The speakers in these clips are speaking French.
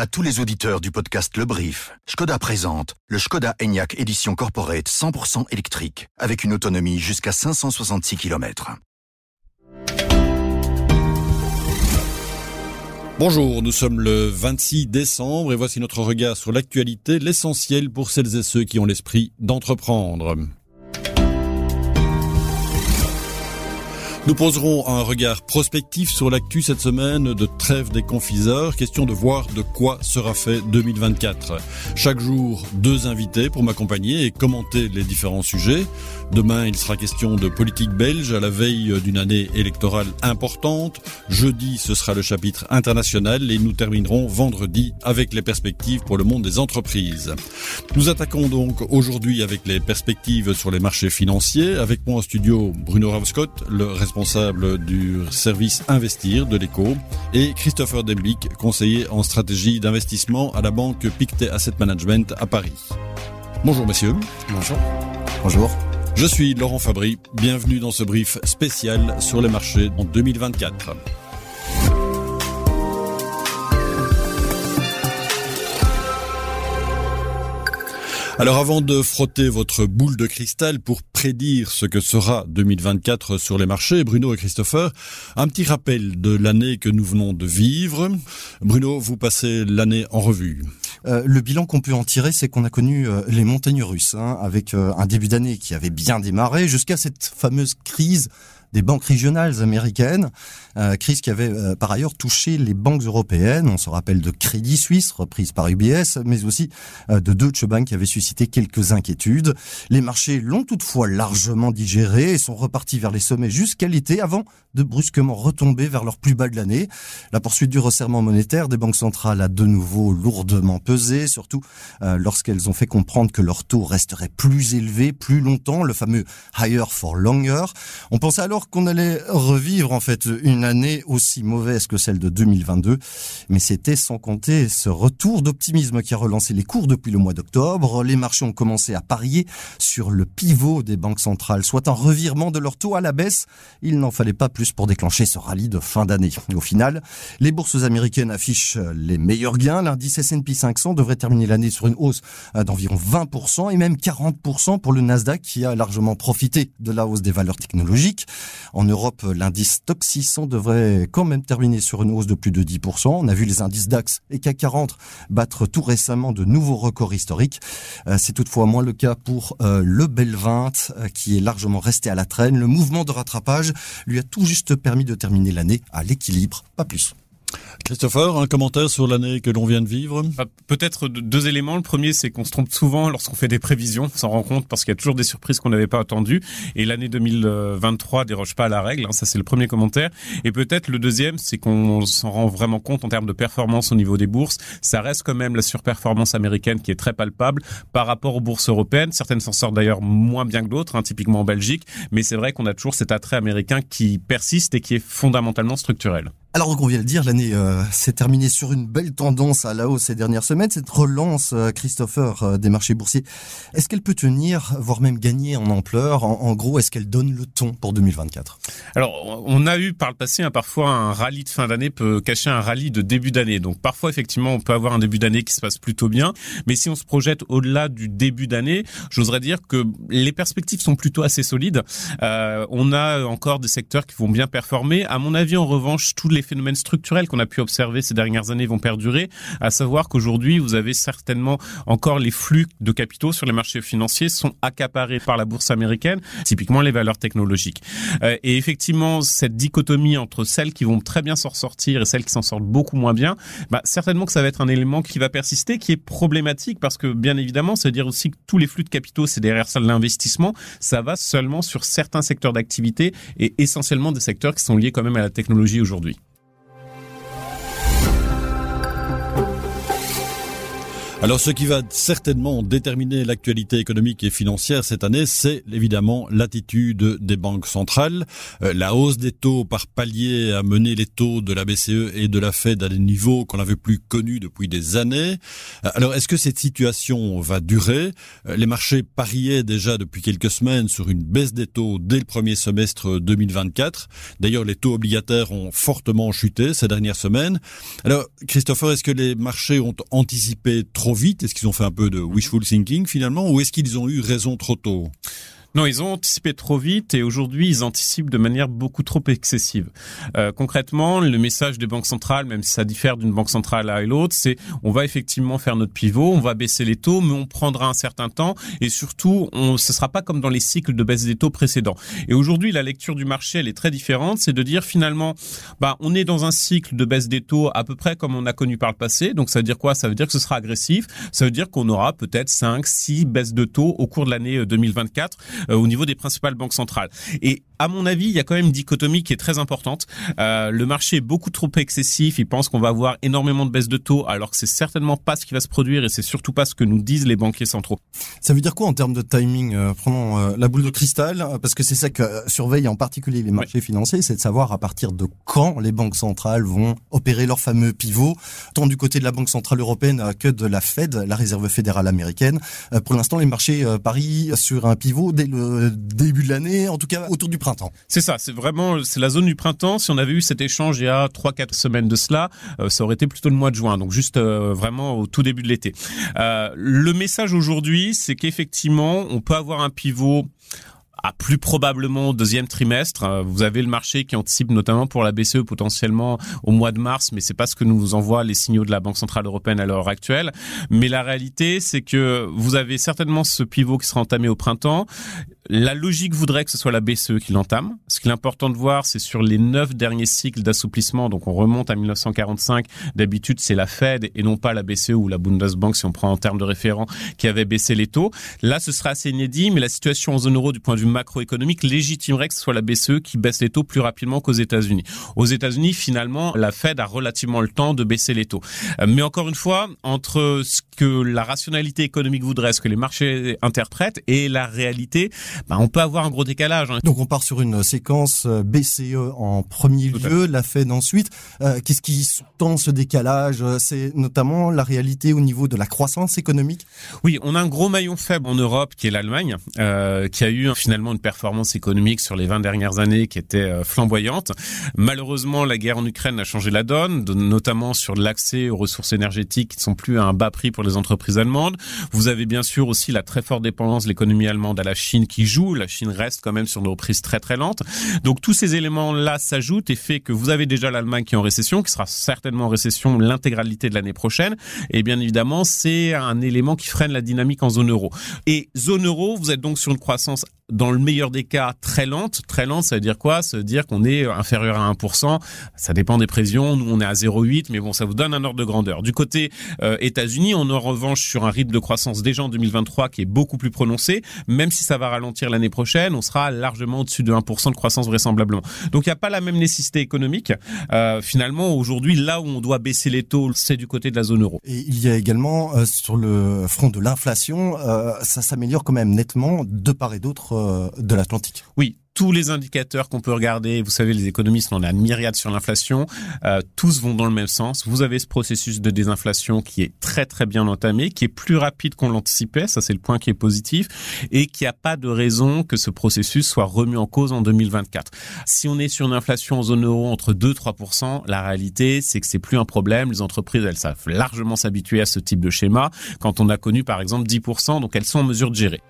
À tous les auditeurs du podcast Le Brief, Skoda présente le Skoda Enyaq Édition Corporate 100% électrique avec une autonomie jusqu'à 566 km. Bonjour, nous sommes le 26 décembre et voici notre regard sur l'actualité, l'essentiel pour celles et ceux qui ont l'esprit d'entreprendre. Nous poserons un regard prospectif sur l'actu cette semaine de trêve des confiseurs, question de voir de quoi sera fait 2024. Chaque jour, deux invités pour m'accompagner et commenter les différents sujets. Demain, il sera question de politique belge à la veille d'une année électorale importante. Jeudi, ce sera le chapitre international et nous terminerons vendredi avec les perspectives pour le monde des entreprises. Nous attaquons donc aujourd'hui avec les perspectives sur les marchés financiers. Avec moi en studio, Bruno Ravscott, le responsable responsable du service Investir de l'éco, et Christopher Dembick, conseiller en stratégie d'investissement à la banque Pictet Asset Management à Paris. Bonjour messieurs. Bonjour. Bonjour. Je suis Laurent Fabry, bienvenue dans ce brief spécial sur les marchés en 2024. Alors avant de frotter votre boule de cristal pour prédire ce que sera 2024 sur les marchés, Bruno et Christopher, un petit rappel de l'année que nous venons de vivre. Bruno, vous passez l'année en revue. Euh, le bilan qu'on peut en tirer, c'est qu'on a connu euh, les montagnes russes, hein, avec euh, un début d'année qui avait bien démarré jusqu'à cette fameuse crise des banques régionales américaines, euh, crise qui avait euh, par ailleurs touché les banques européennes. On se rappelle de Crédit Suisse, reprise par UBS, mais aussi euh, de Deutsche Bank qui avait suscité quelques inquiétudes. Les marchés l'ont toutefois largement digéré et sont repartis vers les sommets jusqu'à l'été avant de brusquement retomber vers leur plus bas de l'année. La poursuite du resserrement monétaire des banques centrales a de nouveau lourdement pesé, surtout lorsqu'elles ont fait comprendre que leur taux resterait plus élevé plus longtemps, le fameux higher for longer. On pensait alors qu'on allait revivre en fait une année aussi mauvaise que celle de 2022, mais c'était sans compter ce retour d'optimisme qui a relancé les cours depuis le mois d'octobre. Les marchés ont commencé à parier sur le pivot des banques centrales, soit un revirement de leur taux à la baisse. Il n'en fallait pas plus pour déclencher ce rallye de fin d'année. Au final, les bourses américaines affichent les meilleurs gains. L'indice S&P 500 devrait terminer l'année sur une hausse d'environ 20% et même 40% pour le Nasdaq qui a largement profité de la hausse des valeurs technologiques. En Europe, l'indice Stock 600 devrait quand même terminer sur une hausse de plus de 10%. On a vu les indices DAX et CAC 40 battre tout récemment de nouveaux records historiques. Euh, c'est toutefois moins le cas pour euh, le Bel 20 euh, qui est largement resté à la traîne. Le mouvement de rattrapage lui a tout juste permis de terminer l'année à l'équilibre, pas plus. Christopher, un commentaire sur l'année que l'on vient de vivre? Bah, Peut-être deux éléments. Le premier, c'est qu'on se trompe souvent lorsqu'on fait des prévisions, on s'en rend compte parce qu'il y a toujours des surprises qu'on n'avait pas attendues. Et l'année 2023 déroge pas à la règle. Hein. ça, c'est le premier commentaire. Et peut-être le deuxième, c'est qu'on s'en rend vraiment compte en termes de performance au niveau des bourses. Ça reste quand même la surperformance américaine qui est très palpable par rapport aux bourses européennes. Certaines s'en sortent d'ailleurs moins bien que d'autres, hein, typiquement en Belgique. Mais c'est vrai qu'on a toujours cet attrait américain qui persiste et qui est fondamentalement structurel. Alors, on vient de le dire, l'année euh, s'est terminée sur une belle tendance à la hausse ces dernières semaines. Cette relance, euh, Christopher, euh, des marchés boursiers, est-ce qu'elle peut tenir, voire même gagner en ampleur? En, gros, est-ce qu'elle donne le ton pour 2024 Alors, on a eu par le passé, hein, parfois un rallye de fin d'année peut cacher un rallye de début d'année. Donc, parfois, effectivement, on peut avoir un début d'année qui se passe plutôt bien. Mais si on se projette au-delà du début d'année, j'oserais dire que les perspectives sont plutôt assez solides. on a encore des secteurs qui vont bien performer. À mon avis, en revanche, tous les phénomènes structurels qu'on a pu observer ces dernières années vont perdurer, à savoir qu'aujourd'hui, vous avez certainement encore les flux de capitaux sur les marchés financiers sont accaparés par la bourse américaine, typiquement les valeurs technologiques. Euh, et effectivement, cette dichotomie entre celles qui vont très bien s'en sortir et celles qui s'en sortent beaucoup moins bien, bah, certainement que ça va être un élément qui va persister, qui est problématique parce que bien évidemment, ça veut dire aussi que tous les flux de capitaux, c'est derrière ça de l'investissement, ça va seulement sur certains secteurs d'activité et essentiellement des secteurs qui sont liés quand même à la technologie aujourd'hui. Alors ce qui va certainement déterminer l'actualité économique et financière cette année, c'est évidemment l'attitude des banques centrales. Euh, la hausse des taux par palier a mené les taux de la BCE et de la Fed à des niveaux qu'on n'avait plus connus depuis des années. Euh, alors est-ce que cette situation va durer? Euh, Les marchés pariaient déjà depuis quelques semaines sur une baisse des taux dès le premier semestre 2024. D'ailleurs les taux obligataires ont fortement chuté ces dernières semaines. Alors Christopher, est-ce que les marchés ont anticipé trop vite? Est-ce qu'ils ont fait un peu de wishful thinking finalement Ou est-ce qu'ils ont eu raison trop tôt? Non, ils ont anticipé trop vite et aujourd'hui ils anticipent de manière beaucoup trop excessive. Euh, concrètement, le message des banques centrales, même si ça diffère d'une banque centrale à l'autre, c'est on va effectivement faire notre pivot, on va baisser les taux, mais on prendra un certain temps et surtout, on, ce sera pas comme dans les cycles de baisse des taux précédents. Et aujourd'hui, la lecture du marché, elle est très différente, c'est de dire finalement, bah, on est dans un cycle de baisse des taux à peu près comme on a connu par le passé. Donc ça veut dire quoi? Ça veut dire que ce sera agressif. Ça veut dire qu'on aura peut-être 5, 6 baisses de taux au cours de l'année 2024 euh, au niveau des principales banques centrales. Et à mon avis, il y a quand même une dichotomie qui est très importante. Euh, le marché est beaucoup trop excessif. Il pense qu'on va avoir énormément de baisses de taux, alors que c'est certainement pas ce qui va se produire et c'est surtout pas ce que nous disent les banquiers centraux. Ça veut dire quoi en termes de timing euh, Prenons euh, la boule de cristal, parce que c'est ça que surveillent en particulier les marchés financiers, c'est de savoir à partir de quand les banques centrales vont opérer leur fameux pivot, tant du côté de la Banque centrale européenne que de la Fed, la Réserve fédérale américaine. pour l'instant, les marchés parient sur un pivot dès début de l'année, en tout cas autour du printemps. C'est ça, c'est vraiment c'est la zone du printemps. Si on avait eu cet échange il y a trois quatre semaines de cela, euh, ça aurait été plutôt le mois de juin, donc juste euh, vraiment au tout début de l'été. Euh, le message aujourd'hui, c'est qu'effectivement, on peut avoir un pivot à plus probablement au deuxième trimestre. Euh, vous avez le marché qui anticipe notamment pour la BCE potentiellement au mois de mars, mais c'est pas ce que nous envoient les signaux de la Banque centrale européenne à l'heure actuelle. Mais la réalité, c'est que vous avez certainement ce pivot qui sera entamé au printemps. La logique voudrait que ce soit la BCE qui l'entame. Ce qui est important de voir, c'est sur les neuf derniers cycles d'assouplissement. Donc on remonte à 1945. D'habitude, c'est la Fed et non pas la BCE ou la Bundesbank, si on prend en termes de référent, qui avait baissé les taux. Là, ce sera assez inédit, mais la situation en zone euro du point de vue macroéconomique légitimerait que ce soit la BCE qui baisse les taux plus rapidement qu'aux États-Unis. Aux États-Unis, finalement, la Fed a relativement le temps de baisser les taux. Euh, mais encore une fois, entre ce que la rationalité économique voudrait, ce que les marchés interprètent et la réalité, bah, on peut avoir un gros décalage. Hein. Donc on part sur une séquence euh, BCE en premier lieu, la Fed ensuite. Euh, qu'est-ce qui sous-tend ce décalage C'est notamment la réalité au niveau de la croissance économique? Oui, on a un gros maillon faible en Europe qui est l'Allemagne, euh, qui a eu finalement une performance économique sur les 20 dernières années qui était euh, flamboyante. Malheureusement, la guerre en Ukraine a changé la donne, notamment sur l'accès aux ressources énergétiques qui ne sont plus à un bas prix pour les entreprises allemandes. Vous avez bien sûr aussi la très forte dépendance de l'économie allemande à la Chine qui joue. La Chine reste quand même sur nos prises très très lentes. Donc tous ces éléments-là s'ajoutent et fait que vous avez déjà l'Allemagne qui est en récession, qui sera certainement en récession l'intégralité de l'année prochaine. Et bien évidemment, c'est un élément qui freine la dynamique en zone euro. Et zone euro, vous êtes donc sur une croissance dans le meilleur des cas, très lente. Très lente, ça veut dire quoi? Ça veut dire qu'on est inférieur à 1%. Ça dépend des prévisions. Nous, on est à 0,8, mais bon, ça vous donne un ordre de grandeur. Du côté euh, États-Unis, on est en revanche sur un rythme de croissance déjà en 2023 qui est beaucoup plus prononcé. Même si ça va ralentir l'année prochaine, on sera largement au-dessus de 1% de croissance vraisemblablement. Donc, il n'y a pas la même nécessité économique. Euh, finalement, aujourd'hui, là où on doit baisser les taux, c'est du côté de la zone euro. Et il y a également euh, sur le front de l'inflation, euh, ça s'améliore quand même nettement de part et d'autre de l'Atlantique. Oui, tous les indicateurs qu'on peut regarder, vous savez, les économistes, on a une myriade sur l'inflation, euh, tous vont dans le même sens. Vous avez ce processus de désinflation qui est très très bien entamé, qui est plus rapide qu'on l'anticipait, ça c'est le point qui est positif, et qui a pas de raison que ce processus soit remis en cause en 2024. Si on est sur une inflation en zone euro entre 2-3%, la réalité c'est que c'est plus un problème. Les entreprises, elles savent largement s'habituer à ce type de schéma. Quand on a connu par exemple 10%, donc elles sont en mesure de gérer.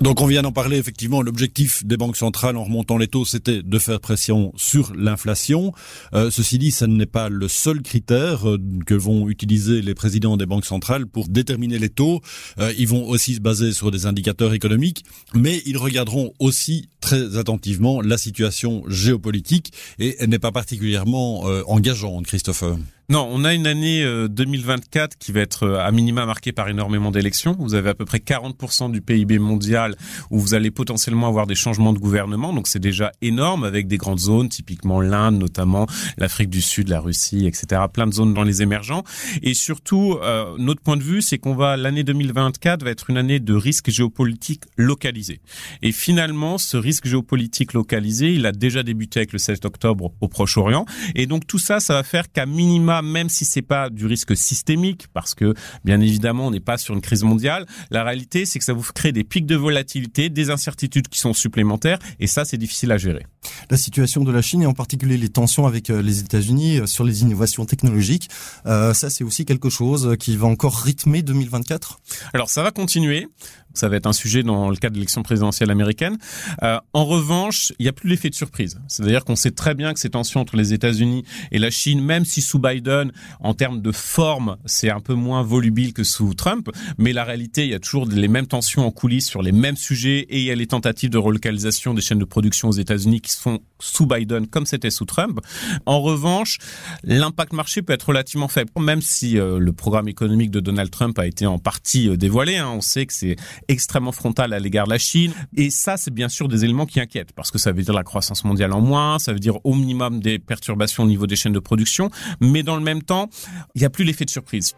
Donc on vient d'en parler effectivement. L'objectif des banques centrales en remontant les taux, c'était de faire pression sur l'inflation. Euh, ceci dit, ça n'est pas le seul critère euh, que vont utiliser les présidents des banques centrales pour déterminer les taux. Euh, ils vont aussi se baser sur des indicateurs économiques, mais ils regarderont aussi très attentivement la situation géopolitique et elle n'est pas particulièrement engageante, Christopher. Non, on a une année 2024 qui va être à minima marquée par énormément d'élections. Vous avez à peu près 40% du PIB mondial où vous allez potentiellement avoir des changements de gouvernement. Donc c'est déjà énorme avec des grandes zones, typiquement l'Inde, notamment l'Afrique du Sud, la Russie, etc. Plein de zones dans les émergents. Et surtout, euh, notre point de vue, c'est qu'on va l'année 2024 va être une année de risque géopolitique localisé. Et finalement, ce risque géopolitique localisé, il a déjà débuté avec le 16 octobre au Proche-Orient. Et donc tout ça, ça va faire qu'à minima, même si c'est pas du risque systémique, parce que bien évidemment, on n'est pas sur une crise mondiale, la réalité, c'est que ça vous crée des pics de volatilité, des incertitudes qui sont supplémentaires, et ça, c'est difficile à gérer. La situation de la Chine et en particulier les tensions avec euh, les États-Unis euh, sur les innovations technologiques, euh, ça c'est aussi quelque chose qui va encore rythmer 2024 Alors ça va continuer. Ça va être un sujet dans le cadre de l'élection présidentielle américaine. Euh, en revanche, il n'y a plus l'effet de surprise. C'est-à-dire qu'on sait très bien que ces tensions entre les États-Unis et la Chine, même si sous Biden, en termes de forme, c'est un peu moins volubile que sous Trump, mais la réalité, il y a toujours les mêmes tensions en coulisses sur les mêmes sujets et il y a les tentatives de relocalisation des chaînes de production aux États-Unis font sous Biden comme c'était sous Trump. En revanche, l'impact marché peut être relativement faible, même si euh, le programme économique de Donald Trump a été en partie euh, dévoilé. Hein. On sait que c'est extrêmement frontal à l'égard de la Chine. Et ça, c'est bien sûr des éléments qui inquiètent, parce que ça veut dire la croissance mondiale en moins, ça veut dire au minimum des perturbations au niveau des chaînes de production, mais dans le même temps, il n'y a plus l'effet de surprise.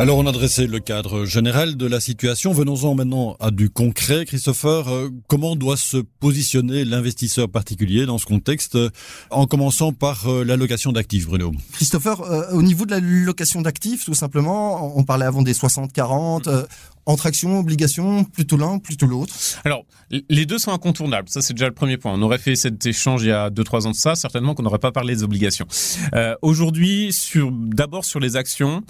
Alors on a dressé le cadre général de la situation. Venons-en maintenant à du concret. Christopher, euh, comment doit se positionner l'investisseur particulier dans ce contexte En commençant par euh, l'allocation d'actifs, Bruno? Christopher, euh, au niveau de la location d'actifs, tout simplement, on parlait avant des 60-40. entre actions, obligations, plutôt l'un, plutôt l'autre Alors, les deux sont incontournables. Ça, c'est déjà le premier point. On aurait fait cet échange il y a 2-3 ans de ça, certainement qu'on n'aurait pas parlé des obligations. Aujourd'hui, sur d'abord sur les actions,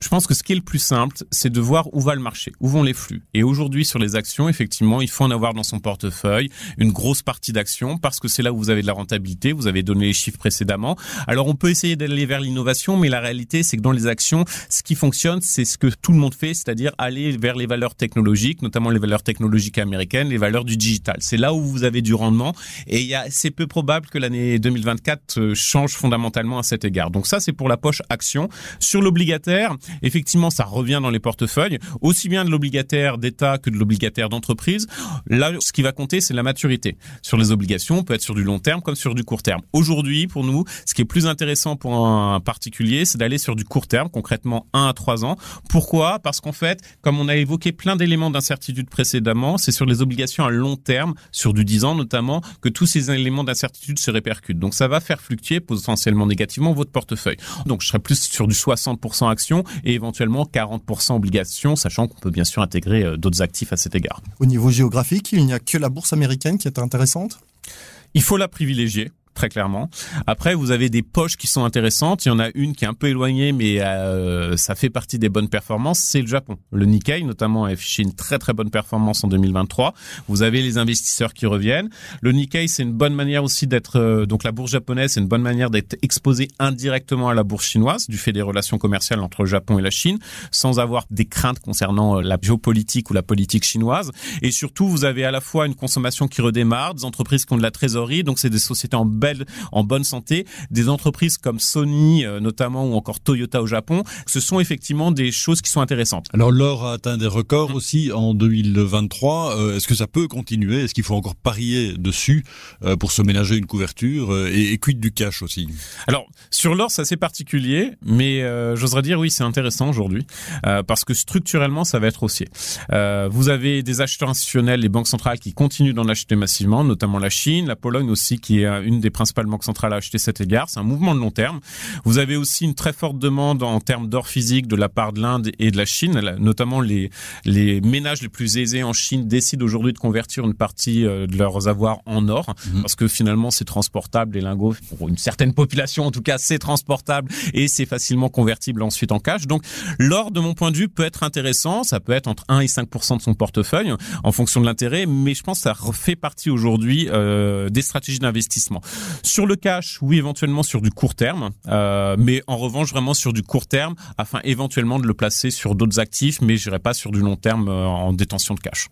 je pense que ce qui est le plus simple, c'est de voir où va le marché, où vont les flux. Et aujourd'hui, sur les actions, effectivement, il faut en avoir dans son portefeuille une grosse partie d'actions parce que c'est là où vous avez de la rentabilité. Vous avez donné les chiffres précédemment. Alors, on peut essayer d'aller vers l'innovation, mais la réalité, c'est que dans les actions, ce qui fonctionne, c'est ce que tout le monde fait, c'est-à-dire aller vers les valeurs technologiques, notamment les valeurs technologiques américaines, les valeurs du digital. C'est là où vous avez du rendement et c'est peu probable que l'année 2024 euh, change fondamentalement à cet égard. Donc ça, c'est pour la poche action. Sur l'obligataire, effectivement, ça revient dans les portefeuilles, aussi bien de l'obligataire d'État que de l'obligataire d'entreprise. Là, ce qui va compter, c'est la maturité. Sur les obligations, on peut être sur du long terme comme sur du court terme. Aujourd'hui, pour nous, ce qui est plus intéressant pour un particulier, c'est d'aller sur du court terme, concrètement 1 à 3 ans. Pourquoi? Parce qu'en fait, comme on a évoqué plein d'éléments d'incertitude précédemment, c'est sur les obligations à long terme, sur du 10 ans notamment, que tous ces éléments d'incertitude se répercutent. Donc ça va faire fluctuer potentiellement négativement votre portefeuille. Donc je serais plus sur du 60% actions et éventuellement 40% obligations, sachant qu'on peut bien sûr intégrer euh, d'autres actifs à cet égard. Au niveau géographique, il n'y a que la bourse américaine qui est intéressante? Il faut la privilégier très clairement. Après, vous avez des poches qui sont intéressantes. Il y en a une qui est un peu éloignée, mais euh, ça fait partie des bonnes performances. C'est le Japon. Le Nikkei, notamment, a affiché une très très bonne performance en 2023. Vous avez les investisseurs qui reviennent. Le Nikkei, c'est une bonne manière aussi d'être euh, donc la bourse japonaise, c'est une bonne manière d'être exposé indirectement à la bourse chinoise du fait des relations commerciales entre le Japon et la Chine, sans avoir des craintes concernant euh, la géopolitique ou la politique chinoise. Et surtout, vous avez à la fois une consommation qui redémarre, des entreprises qui ont de la trésorerie, donc c'est des sociétés en en bonne santé. Des entreprises comme Sony, euh, notamment, ou encore Toyota au Japon, ce sont effectivement des choses qui sont intéressantes. Alors l'or a atteint des records aussi en 2023. Euh, est-ce que ça peut continuer? Est-ce qu'il faut encore parier dessus euh, pour se ménager une couverture et, et quid du cash aussi? Alors sur l'or, c'est assez particulier, mais j'oserais dire oui, c'est intéressant aujourd'hui parce que structurellement, ça va être haussier. vous avez des acheteurs institutionnels, les banques centrales qui continuent d'en acheter massivement, notamment la Chine, la Pologne aussi, qui est une des principales banques centrales à acheter cet égard. C'est un mouvement de long terme. Vous avez aussi une très forte demande en termes d'or physique de la part de l'Inde et de la Chine, notamment les les ménages les plus aisés en Chine décident aujourd'hui de convertir une partie euh, de leurs avoirs en or mhm. parce que finalement c'est transportable les lingots pour une certaine population en tout cas c'est transportable et c'est facilement convertible ensuite en cash. Donc l'or de mon point de vue peut être intéressant, ça peut être entre 1 et 5 de son portefeuille en fonction de l'intérêt, mais je pense que ça fait partie aujourd'hui euh, des stratégies d'investissement. Sur le cash, oui, éventuellement sur du court terme, euh, mais en revanche vraiment sur du court terme, afin éventuellement de le placer sur d'autres actifs, mais j'irai pas sur du long terme euh, en détention de cash.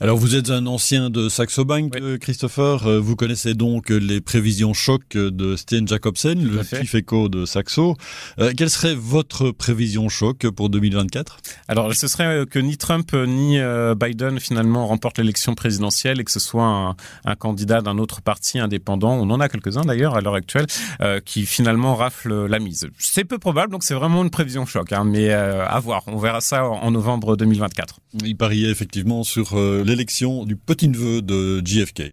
Alors vous êtes un ancien de Saxo Bank, euh, Christopher. Vous connaissez donc les prévisions choc de Sten Jacobsen, le chief éco de Saxo. Euh, quelle serait votre prévision choc pour 2024 Alors ce serait que ni Trump ni Biden finalement remportent l'élection présidentielle et que ce soit un, candidat d'un autre parti indépendant, on en a quelques-uns d'ailleurs à l'heure actuelle, qui finalement rafle la mise. C'est peu probable, donc c'est vraiment une prévision choc, hein, mais à voir. On verra ça en novembre 2024. Il pariait effectivement sur euh, l'élection du petit-neveu de JFK.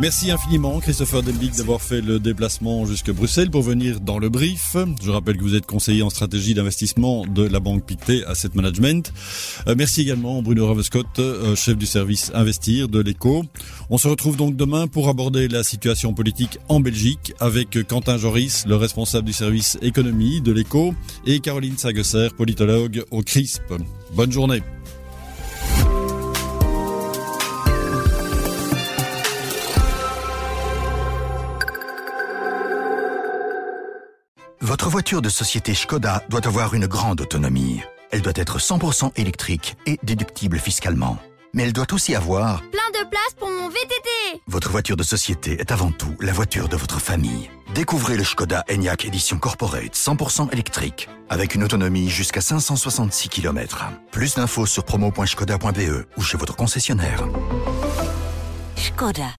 Merci infiniment Christopher Delbic d'avoir fait le déplacement jusqu'à Bruxelles pour venir dans le brief. Je rappelle que vous êtes conseiller en stratégie d'investissement de la banque Pictet Asset Management. Euh, merci également Bruno Ravescott, euh, chef du service Investir de l'ECO. On se retrouve donc demain pour aborder la situation politique en Belgique avec Quentin Joris, le responsable du service économie de l'ECO, et Caroline Sagesser, politologue au CRISP. Bonne journée. Votre voiture de société Skoda doit avoir une grande autonomie. Elle doit être 100% électrique et déductible fiscalement. Mais elle doit aussi avoir... Plein de place pour mon VTT Votre voiture de société est avant tout la voiture de votre famille. Découvrez le Skoda Enyaq Edition Corporate 100% électrique avec une autonomie jusqu'à 566 km. Plus d'infos sur promo.skoda.be ou chez votre concessionnaire. Skoda.